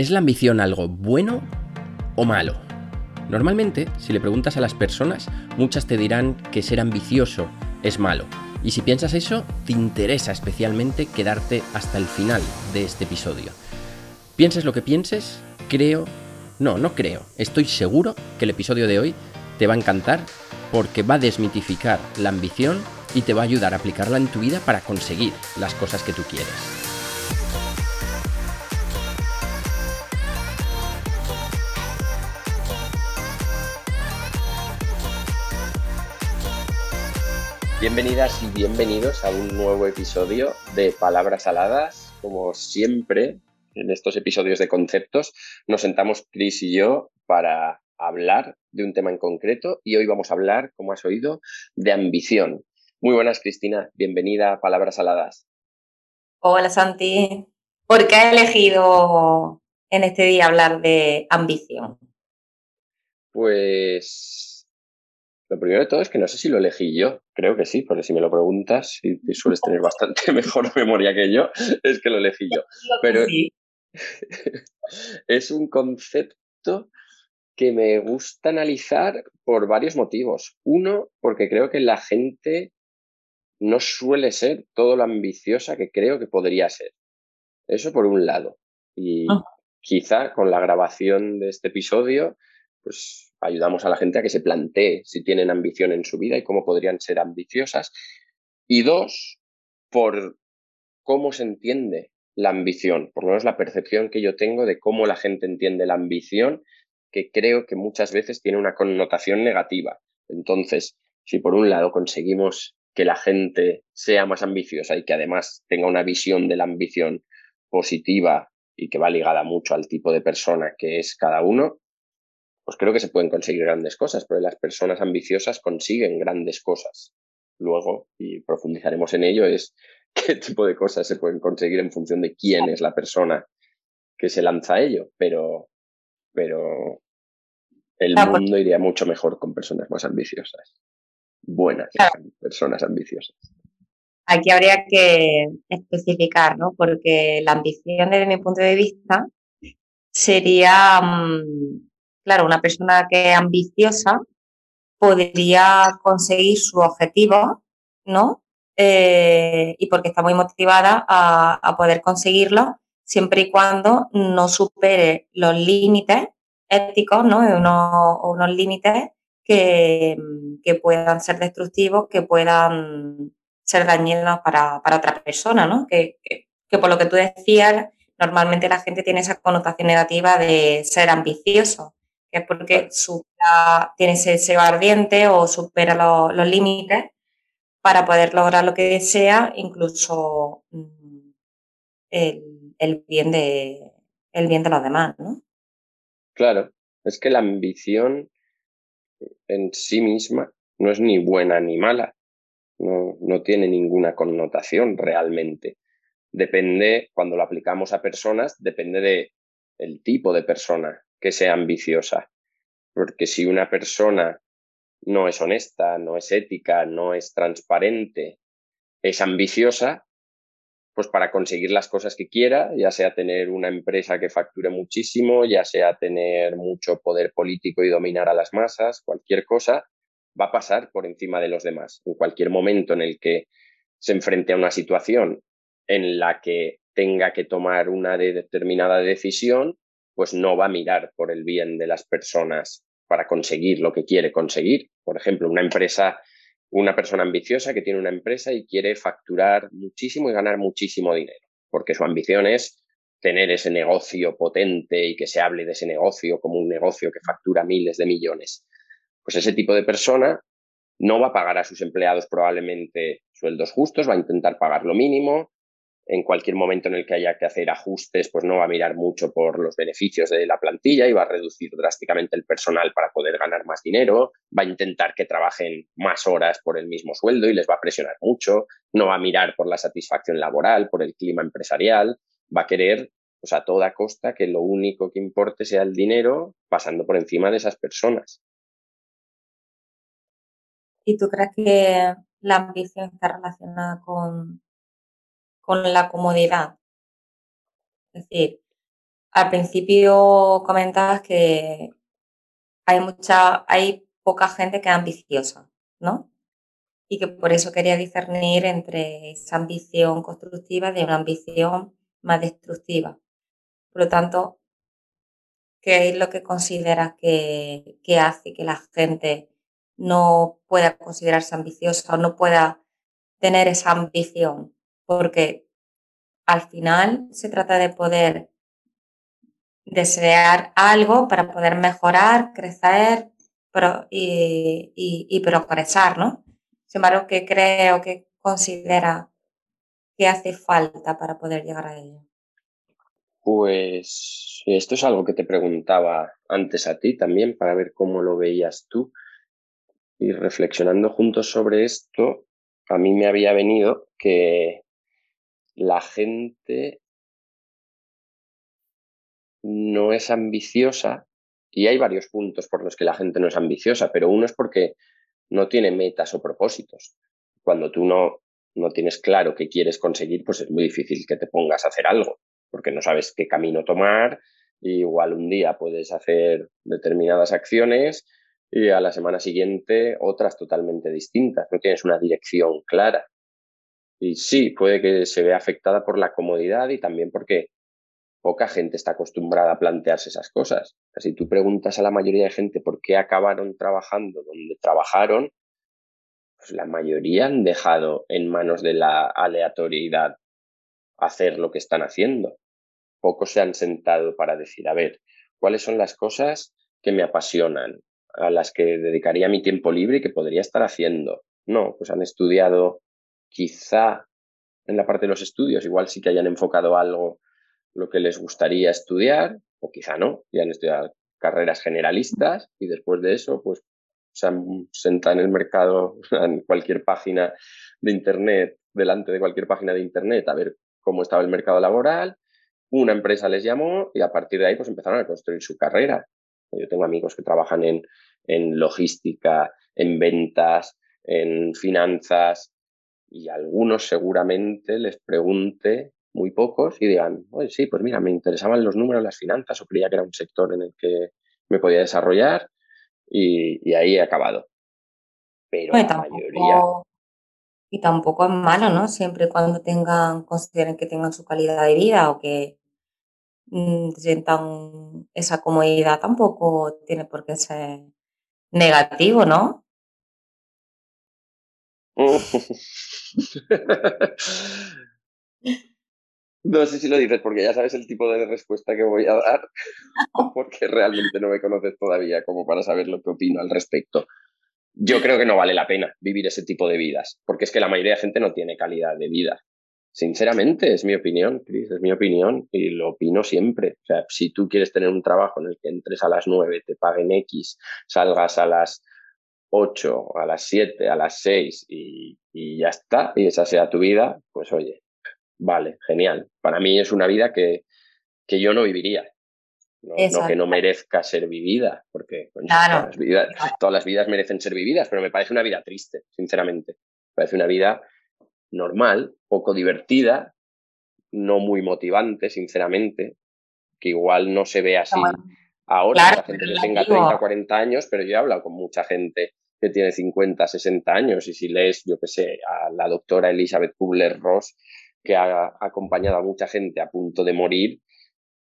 ¿Es la ambición algo bueno o malo? Normalmente, si le preguntas a las personas, muchas te dirán que ser ambicioso es malo. Y si piensas eso, te interesa especialmente quedarte hasta el final de este episodio. Pienses lo que pienses, creo, no, no creo, estoy seguro que el episodio de hoy te va a encantar porque va a desmitificar la ambición y te va a ayudar a aplicarla en tu vida para conseguir las cosas que tú quieres. Bienvenidas y bienvenidos a un nuevo episodio de Palabras Aladas. Como siempre, en estos episodios de conceptos, nos sentamos Chris y yo para hablar de un tema en concreto y hoy vamos a hablar, como has oído, de ambición. Muy buenas, Cristina. Bienvenida a Palabras Aladas. Hola, Santi. ¿Por qué has elegido en este día hablar de ambición? Pues lo primero de todo es que no sé si lo elegí yo. Creo que sí, porque si me lo preguntas y, sueles tener bastante mejor memoria que yo, es que lo elegí yo. Pero es un concepto que me gusta analizar por varios motivos. Uno, porque creo que la gente no suele ser todo lo ambiciosa que creo que podría ser. Eso por un lado. Y ah. quizá con la grabación de este episodio, pues ayudamos a la gente a que se plantee si tienen ambición en su vida y cómo podrían ser ambiciosas. Y dos, por cómo se entiende la ambición, por lo menos la percepción que yo tengo de cómo la gente entiende la ambición, que creo que muchas veces tiene una connotación negativa. Entonces, si por un lado conseguimos que la gente sea más ambiciosa y que además tenga una visión de la ambición positiva y que va ligada mucho al tipo de persona que es cada uno, pues creo que se pueden conseguir grandes cosas, porque las personas ambiciosas consiguen grandes cosas. Luego, y profundizaremos en ello, es qué tipo de cosas se pueden conseguir en función de quién es la persona que se lanza a ello, pero, pero el mundo iría mucho mejor con personas más ambiciosas, buenas personas ambiciosas. Aquí habría que especificar, ¿no? Porque la ambición, desde mi punto de vista, sería mm, claro, una persona que es ambiciosa podría conseguir su objetivo, ¿no? Eh, y porque está muy motivada a, poder conseguirlo, siempre y cuando no supere los límites éticos, ¿no? Unos, unos límites que, puedan ser destructivos, que puedan ser dañinos para, otra persona, ¿no? Que, que, por lo que tú decías, normalmente la gente tiene esa connotación negativa de ser ambicioso que es porque tiene ese deseo ardiente o supera los límites para poder lograr lo que desea, incluso mm, el, bien de, el bien de los demás, ¿no? Claro, es que la ambición en sí misma no es ni buena ni mala, no, no tiene ninguna connotación realmente. Depende, cuando lo aplicamos a personas, depende de el tipo de persona que sea ambiciosa. Porque si una persona no es honesta, no es ética, no es transparente, es ambiciosa, pues para conseguir las cosas que quiera, ya sea tener una empresa que facture muchísimo, ya sea tener mucho poder político y dominar a las masas, cualquier cosa, va a pasar por encima de los demás. En cualquier momento en el que se enfrente a una situación en la que tenga que tomar una determinada decisión, pues no va a mirar por el bien de las personas para conseguir lo que quiere conseguir. Por ejemplo, una empresa, una persona ambiciosa que tiene una empresa y quiere facturar muchísimo y ganar muchísimo dinero, porque su ambición es tener ese negocio potente y que se hable de ese negocio como un negocio que factura miles de millones. Pues ese tipo de persona no va a pagar a sus empleados probablemente sueldos justos, va a intentar pagar lo mínimo, en cualquier momento en el que haya que hacer ajustes, pues no va a mirar mucho por los beneficios de la plantilla y va a reducir drásticamente el personal para poder ganar más dinero, va a intentar que trabajen más horas por el mismo sueldo y les va a presionar mucho, no va a mirar por la satisfacción laboral, por el clima empresarial, va a querer pues a toda costa que lo único que importe sea el dinero pasando por encima de esas personas. ¿Y tú crees que la ambición está relacionada con con la comodidad. Es decir, al principio comentabas que hay mucha, hay poca gente que es ambiciosa, ¿no? Y que por eso quería discernir entre esa ambición constructiva de una ambición más destructiva. Por lo tanto, ¿qué es lo que consideras que, que hace que la gente no pueda considerarse ambiciosa o no pueda tener esa ambición? Porque al final se trata de poder desear algo para poder mejorar, crecer y, progresar, ¿no? Sin embargo, ¿qué creo que considera que hace falta para poder llegar a ello? Pues esto es algo que te preguntaba antes a ti también para ver cómo lo veías tú. Y reflexionando juntos sobre esto, a mí me había venido que la gente no es ambiciosa y hay varios puntos por los que la gente no es ambiciosa, pero uno es porque no tiene metas o propósitos. Cuando tú no, no tienes claro qué quieres conseguir, pues es muy difícil que te pongas a hacer algo, porque no sabes qué camino tomar. igual un día puedes hacer determinadas acciones y a la semana siguiente otras totalmente distintas. No tienes una dirección clara. Y sí, puede que se vea afectada por la comodidad y también porque poca gente está acostumbrada a plantearse esas cosas. Si tú preguntas a la mayoría de gente por qué acabaron trabajando donde trabajaron, pues la mayoría han dejado en manos de la aleatoriedad hacer lo que están haciendo. Pocos se han sentado para decir, a ver, ¿cuáles son las cosas que me apasionan, a las que dedicaría mi tiempo libre y que podría estar haciendo? No, pues han estudiado quizá en la parte de los estudios, igual sí que hayan enfocado algo lo que les gustaría estudiar, o quizá no, y han estudiado carreras generalistas y después de eso, pues se han sentado en el mercado, en cualquier página de Internet, delante de cualquier página de Internet, a ver cómo estaba el mercado laboral, una empresa les llamó y a partir de ahí pues empezaron a construir su carrera. Yo tengo amigos que trabajan en, en logística, en ventas, en finanzas y algunos seguramente les pregunte muy pocos y digan, oye, sí, pues mira, me interesaban los números, las finanzas, o creía que era un sector en el que me podía desarrollar y, ahí he acabado. Pero la mayoría... Y tampoco es malo, ¿no? Siempre cuando tengan, consideren que tengan su calidad de vida o que mm, sientan esa comodidad, tampoco tiene por qué ser negativo, ¿no? No sé si lo dices porque ya sabes el tipo de respuesta que voy a dar o porque realmente no me conoces todavía como para saber lo que opino al respecto. Yo creo que no vale la pena vivir ese tipo de vidas, porque es que la mayoría de gente no tiene calidad de vida. Sinceramente, es mi opinión, Chris, es mi opinión y lo opino siempre. O sea, si tú quieres tener un trabajo en el que entres a las 9, te paguen X, salgas a las 8, a las 7, a las 6 y, y ya está, y esa sea tu vida, pues oye, vale, genial. Para mí es una vida que, que yo no viviría. No, que no merezca ser vivida, porque todas, las vidas, todas, las vidas, merecen ser vividas, pero me parece una vida triste, sinceramente. Me parece una vida normal, poco divertida, no muy motivante, sinceramente, que igual no se ve así ahora, la gente que tenga 30, 40 años, pero yo he hablado con mucha gente que tiene 50, 60 años y si lees, yo qué sé, a la doctora Elizabeth Kubler-Ross, que ha acompañado a mucha gente a punto de morir,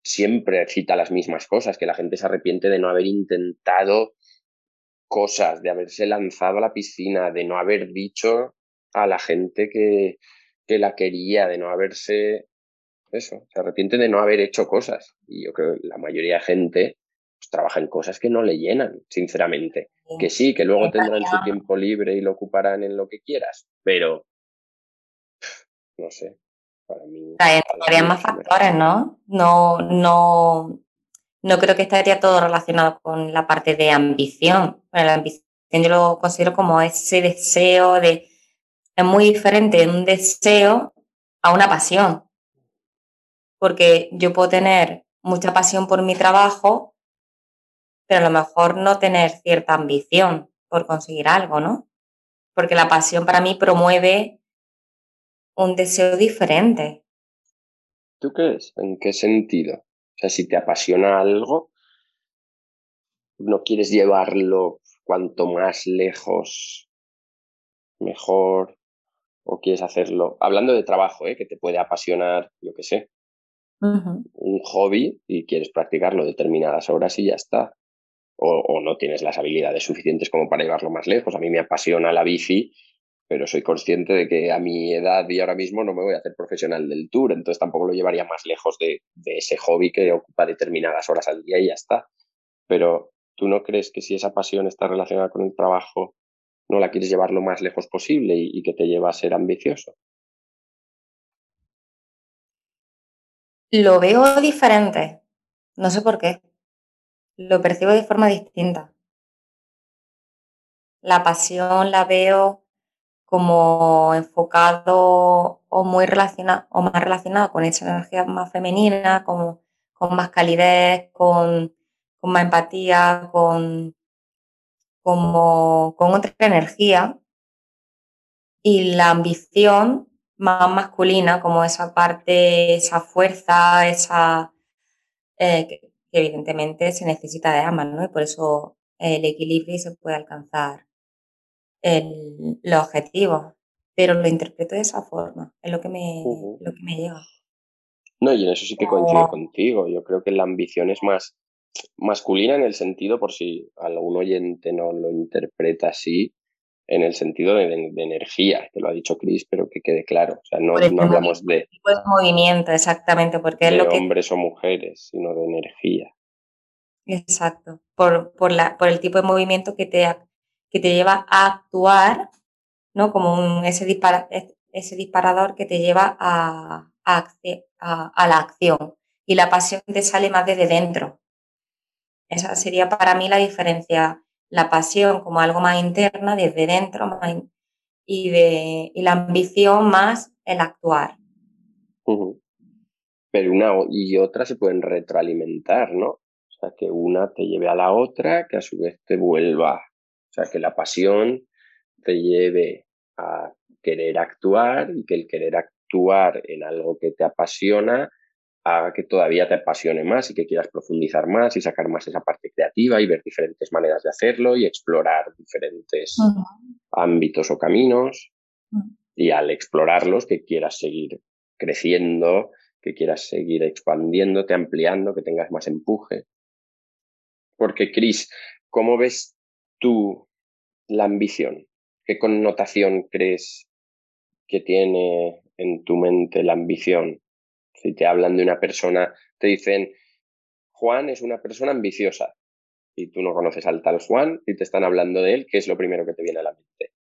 siempre cita las mismas cosas, que la gente se arrepiente de no haber intentado cosas, de haberse lanzado a la piscina, de no haber dicho a la gente que, que la quería, de no haberse... Eso, se arrepiente de no haber hecho cosas. Y yo creo que la mayoría de gente trabaja en cosas que no le llenan, sinceramente. Que sí, que luego tendrán su tiempo libre y lo ocuparán en lo que quieras, pero no sé, para mí... Habría más factores, ¿no? No, no, no creo que estaría todo relacionado con la parte de ambición. la ambición yo lo considero como ese deseo de... Es muy diferente un deseo a una pasión. Porque yo puedo tener mucha pasión por mi trabajo, pero a lo mejor no tener cierta ambición por conseguir algo, ¿no? Porque la pasión para mí promueve un deseo diferente. ¿Tú crees? ¿En qué sentido? O sea, si te apasiona algo, no quieres llevarlo cuanto más lejos, mejor, o quieres hacerlo. Hablando de trabajo, ¿eh? que te puede apasionar, yo qué sé, un hobby y quieres practicarlo determinadas horas y ya está. O, no tienes las habilidades suficientes como para llevarlo más lejos. A mí me apasiona la bici, pero soy consciente de que a mi edad y ahora mismo no me voy a hacer profesional del tour, entonces tampoco lo llevaría más lejos de, ese hobby que ocupa determinadas horas al día y ya está. Pero ¿tú no crees que si esa pasión está relacionada con el trabajo, no la quieres llevar lo más lejos posible y que te lleva a ser ambicioso? Lo veo diferente, no sé por qué. Lo percibo de forma distinta. La pasión la veo como enfocado o muy relacionado o más relacionado con esa energía más femenina, con más calidez, con, con más empatía, con, como, con otra energía. Y la ambición más masculina, como esa parte, esa fuerza, esa eh, que, evidentemente se necesita de ambas, ¿no? Y por eso el equilibrio se puede alcanzar el, los objetivos. Pero lo interpreto de esa forma, es lo que me, lo que me llega. No, y en eso sí que coincido contigo. Yo creo que la ambición es más masculina en el sentido, por si algún oyente no lo interpreta así, en el sentido de, energía, que lo ha dicho Chris, pero que quede claro. O sea, no, hablamos de, movimiento, exactamente, porque es lo que... hombres o mujeres, sino de energía. Exacto, por, por, la, por el tipo de movimiento que te, que te lleva a actuar, ¿no? Como un, ese, dispara, ese disparador que te lleva a, a, a, la acción. Y la pasión te sale más desde dentro. Esa sería para mí la diferencia la pasión como algo más interna, desde dentro, y, de, y la ambición más el actuar. Pero una y otra se pueden retroalimentar, ¿no? O sea, que una te lleve a la otra, que a su vez te vuelva. O sea, que la pasión te lleve a querer actuar y que el querer actuar en algo que te apasiona haga que todavía te apasione más y que quieras profundizar más y sacar más esa parte creativa y ver diferentes maneras de hacerlo y explorar diferentes ámbitos o caminos y al explorarlos que quieras seguir creciendo, que quieras seguir expandiéndote, ampliando, que tengas más empuje. Porque, Cris, ¿cómo ves tú la ambición? ¿Qué connotación crees que tiene en tu mente la ambición? Si te hablan de una persona, te dicen, Juan es una persona ambiciosa y tú no conoces al tal Juan y te están hablando de él, ¿qué es lo primero que te viene a la mente?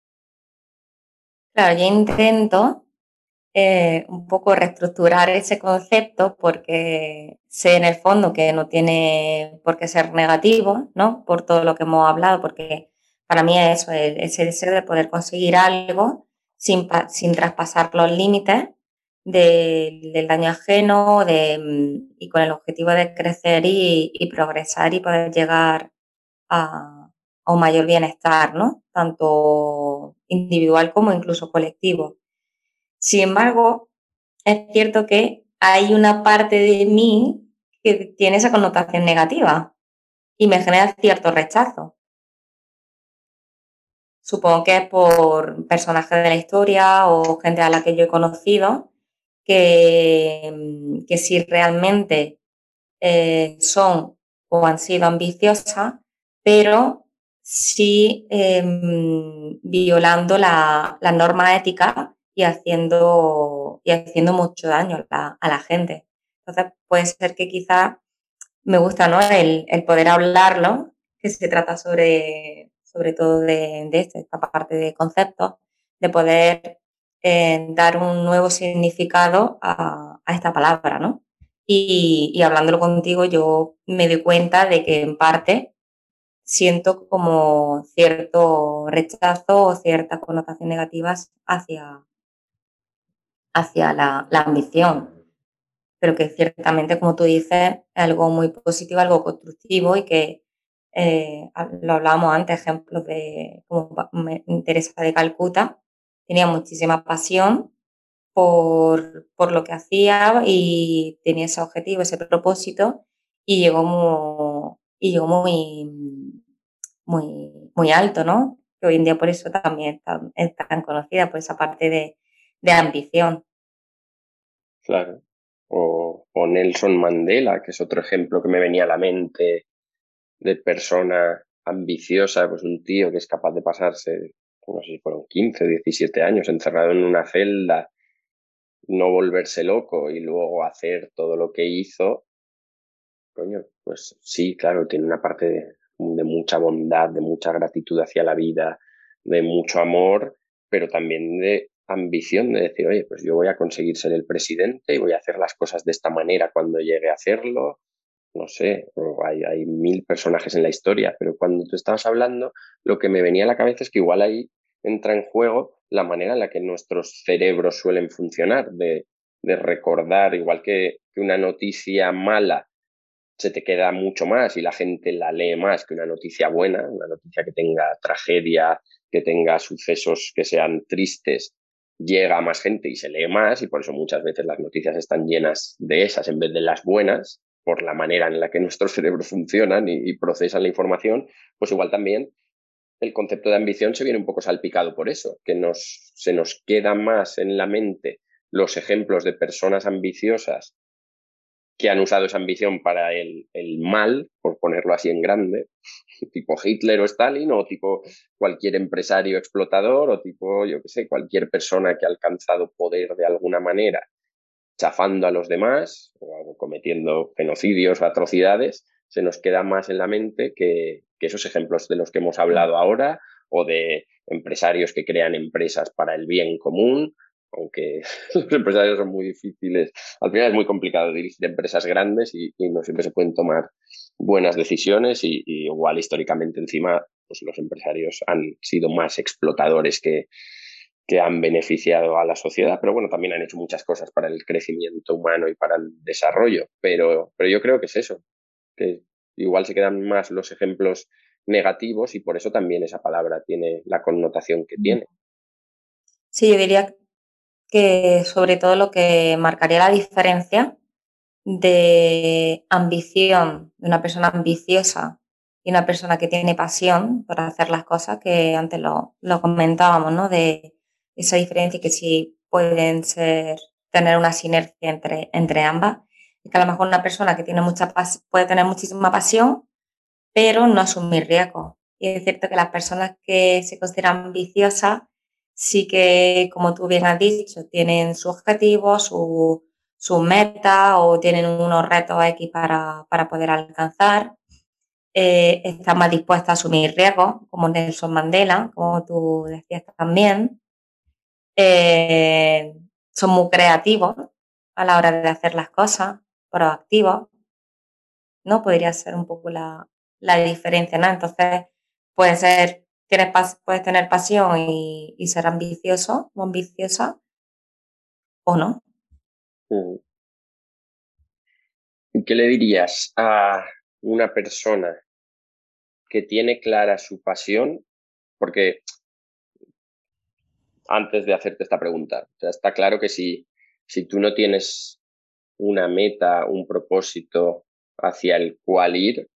Claro, yo intento eh, un poco reestructurar ese concepto porque sé en el fondo que no tiene por qué ser negativo, ¿no? Por todo lo que hemos hablado, porque para mí es eso, ese deseo de poder conseguir algo sin, sin traspasar los límites del daño ajeno de, mm, y con el objetivo de crecer y, progresar y poder llegar a, un mayor bienestar, ¿no? Tanto individual como incluso colectivo. Sin embargo, es cierto que hay una parte de mí que tiene esa connotación negativa y me genera cierto rechazo. Supongo que es por personajes de la historia o gente a la que yo he conocido que, que si realmente eh, son o han sido ambiciosas, pero sí em, violando la, norma ética y haciendo, y haciendo mucho daño a la, gente. Entonces, puede ser que quizá me gusta ¿no? el, poder hablarlo, que se trata sobre, sobre todo de, de esta parte de conceptos, de poder dar un nuevo significado a, esta palabra, ¿no? Y, hablándolo contigo, yo me doy cuenta de que en parte siento como cierto rechazo o ciertas connotaciones negativas hacia, hacia la, ambición. Pero que ciertamente, como tú dices, es algo muy positivo, algo constructivo y que eh, lo hablábamos antes, ejemplos de como Teresa de Calcuta, tenía muchísima pasión por, por, lo que hacía y tenía ese objetivo, ese propósito y llegó muy, y llegó muy, muy, muy alto, ¿no? Que hoy en día por eso también es tan, conocida, por esa parte de, de ambición. Claro. O, o, Nelson Mandela, que es otro ejemplo que me venía a la mente de persona ambiciosa, pues un tío que es capaz de pasarse, no sé si fueron 15, 17 años encerrado en una celda, no volverse loco y luego hacer todo lo que hizo, coño, pues sí, claro, tiene una parte de, mucha bondad, de mucha gratitud hacia la vida, de mucho amor, pero también de ambición de decir, oye, pues yo voy a conseguir ser el presidente y voy a hacer las cosas de esta manera cuando llegue a hacerlo. No sé, hay, hay mil personajes en la historia, pero cuando tú estabas hablando, lo que me venía a la cabeza es que igual ahí entra en juego la manera en la que nuestros cerebros suelen funcionar, de, de recordar, igual que, que una noticia mala se te queda mucho más y la gente la lee más que una noticia buena, una noticia que tenga tragedia, que tenga sucesos que sean tristes, llega a más gente y se lee más y por eso muchas veces las noticias están llenas de esas en vez de las buenas, por la manera en la que nuestros cerebros funcionan y, procesan la información, pues igual también el concepto de ambición se viene un poco salpicado por eso, que nos, se nos queda más en la mente los ejemplos de personas ambiciosas que han usado esa ambición para el, el, mal, por ponerlo así en grande, tipo Hitler o Stalin, o tipo cualquier empresario explotador, o tipo, yo qué sé, cualquier persona que ha alcanzado poder de alguna manera, chafando a los demás, o cometiendo genocidios o atrocidades, se nos queda más en la mente que, que esos ejemplos de los que hemos hablado ahora, o de empresarios que crean empresas para el bien común, aunque los empresarios son muy difíciles. Al final es muy complicado dirigir empresas grandes y, no siempre se pueden tomar buenas decisiones y, igual históricamente encima pues los empresarios han sido más explotadores que, que han beneficiado a la sociedad, pero bueno, también han hecho muchas cosas para el crecimiento humano y para el desarrollo, pero, pero yo creo que es eso, que igual se quedan más los ejemplos negativos y por eso también esa palabra tiene la connotación que tiene. Sí, yo diría que sobre todo lo que marcaría la diferencia de ambición, de una persona ambiciosa y una persona que tiene pasión por hacer las cosas, que antes lo, lo comentábamos, ¿no? De esa diferencia y que sí pueden ser, tener una sinergia entre, entre ambas. Y que a lo mejor una persona que tiene mucha puede tener muchísima pasión, pero no asumir riesgos. Y es cierto que las personas que se consideran ambiciosas sí que, como tú bien has dicho, tienen su objetivo, su, su meta o tienen unos retos X para, para poder alcanzar. Eh, están más dispuestas a asumir riesgos, como Nelson Mandela, como tú decías también. Eh, son muy creativos a la hora de hacer las cosas, proactivos. ¿No? Podría ser un poco la, la diferencia, ¿no? Entonces, puede ser puedes tener pasión y, ser ambicioso o ambiciosa o no. Mm. ¿Y qué le dirías a una persona que tiene clara su pasión? Porque antes de hacerte esta pregunta, está claro que si, si tú no tienes una meta, un propósito hacia el cual ir,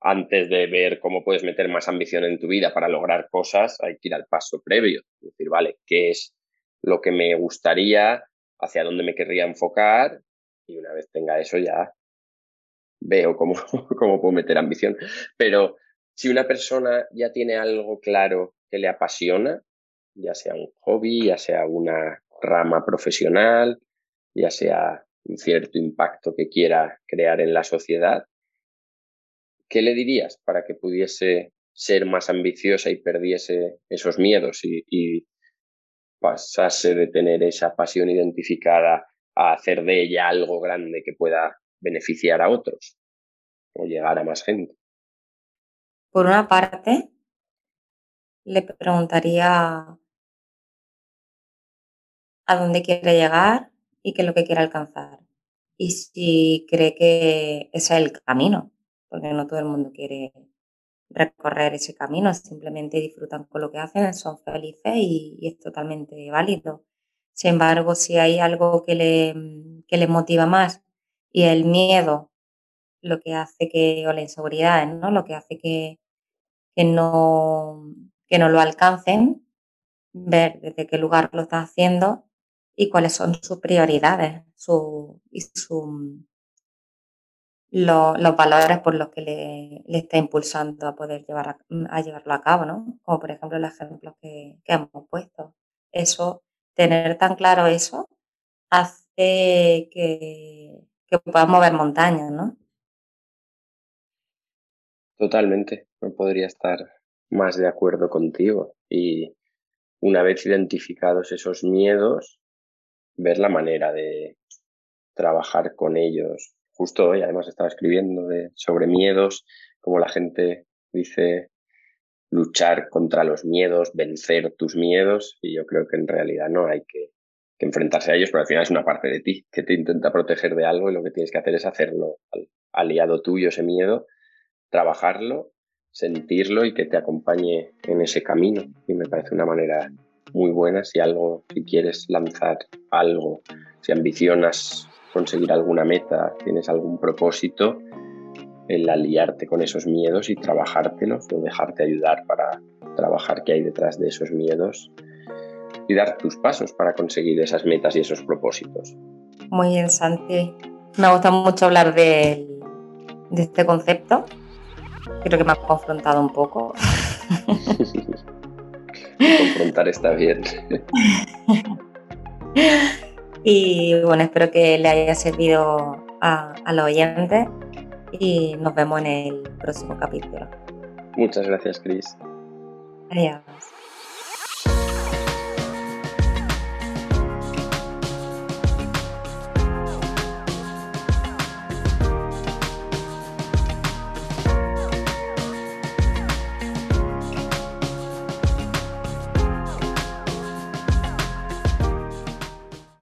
antes de ver cómo puedes meter más ambición en tu vida para lograr cosas, hay que ir al paso previo. Es decir, vale, ¿qué es lo que me gustaría? ¿Hacia dónde me querría enfocar? Y una vez tenga eso ya veo cómo, cómo puedo meter ambición. Pero si una persona ya tiene algo claro que le apasiona, ya sea un hobby, ya sea una rama profesional, ya sea un cierto impacto que quiera crear en la sociedad, ¿qué le dirías para que pudiese ser más ambiciosa y perdiese esos miedos y, pasase de tener esa pasión identificada a hacer de ella algo grande que pueda beneficiar a otros o llegar a más gente? Por una parte, le preguntaría a dónde quiere llegar y qué es lo que quiere alcanzar. Y si cree que ese es el camino, porque no todo el mundo quiere recorrer ese camino, simplemente disfrutan con lo que hacen, son felices y, es totalmente válido. Sin embargo, si hay algo que le, que le motiva más y el miedo lo que hace que, o la inseguridad, ¿no? Lo que hace que, que no, que no lo alcancen, ver desde qué lugar lo está haciendo y cuáles son sus prioridades su, y su, los valores por los que le, está impulsando a poder llevar a, llevarlo a cabo, ¿no? Como por ejemplo los ejemplos que, que hemos puesto. Eso, tener tan claro eso, hace que, que mover montañas, ¿no? Totalmente, no podría estar más de acuerdo contigo. Y una vez identificados esos miedos, ver la manera de trabajar con ellos. Justo hoy además estaba escribiendo sobre miedos, como la gente dice luchar contra los miedos, vencer tus miedos, y yo creo que en realidad no hay que, enfrentarse a ellos, pero al final es una parte de ti que te intenta proteger de algo y lo que tienes que hacer es hacerlo aliado tuyo ese miedo, trabajarlo, sentirlo y que te acompañe en ese camino. Y me parece una manera muy buena si algo, si quieres lanzar algo, si ambicionas conseguir alguna meta, tienes algún propósito, el aliarte con esos miedos y trabajártelos o dejarte ayudar para trabajar qué hay detrás de esos miedos y dar tus pasos para conseguir esas metas y esos propósitos. Muy bien, Santi. Me gusta mucho hablar de, de este concepto. Creo que me ha confrontado un poco. Confrontar está bien. y bueno, espero que le haya servido a, a los oyentes y nos vemos en el próximo capítulo. Muchas gracias, Cris. Adiós.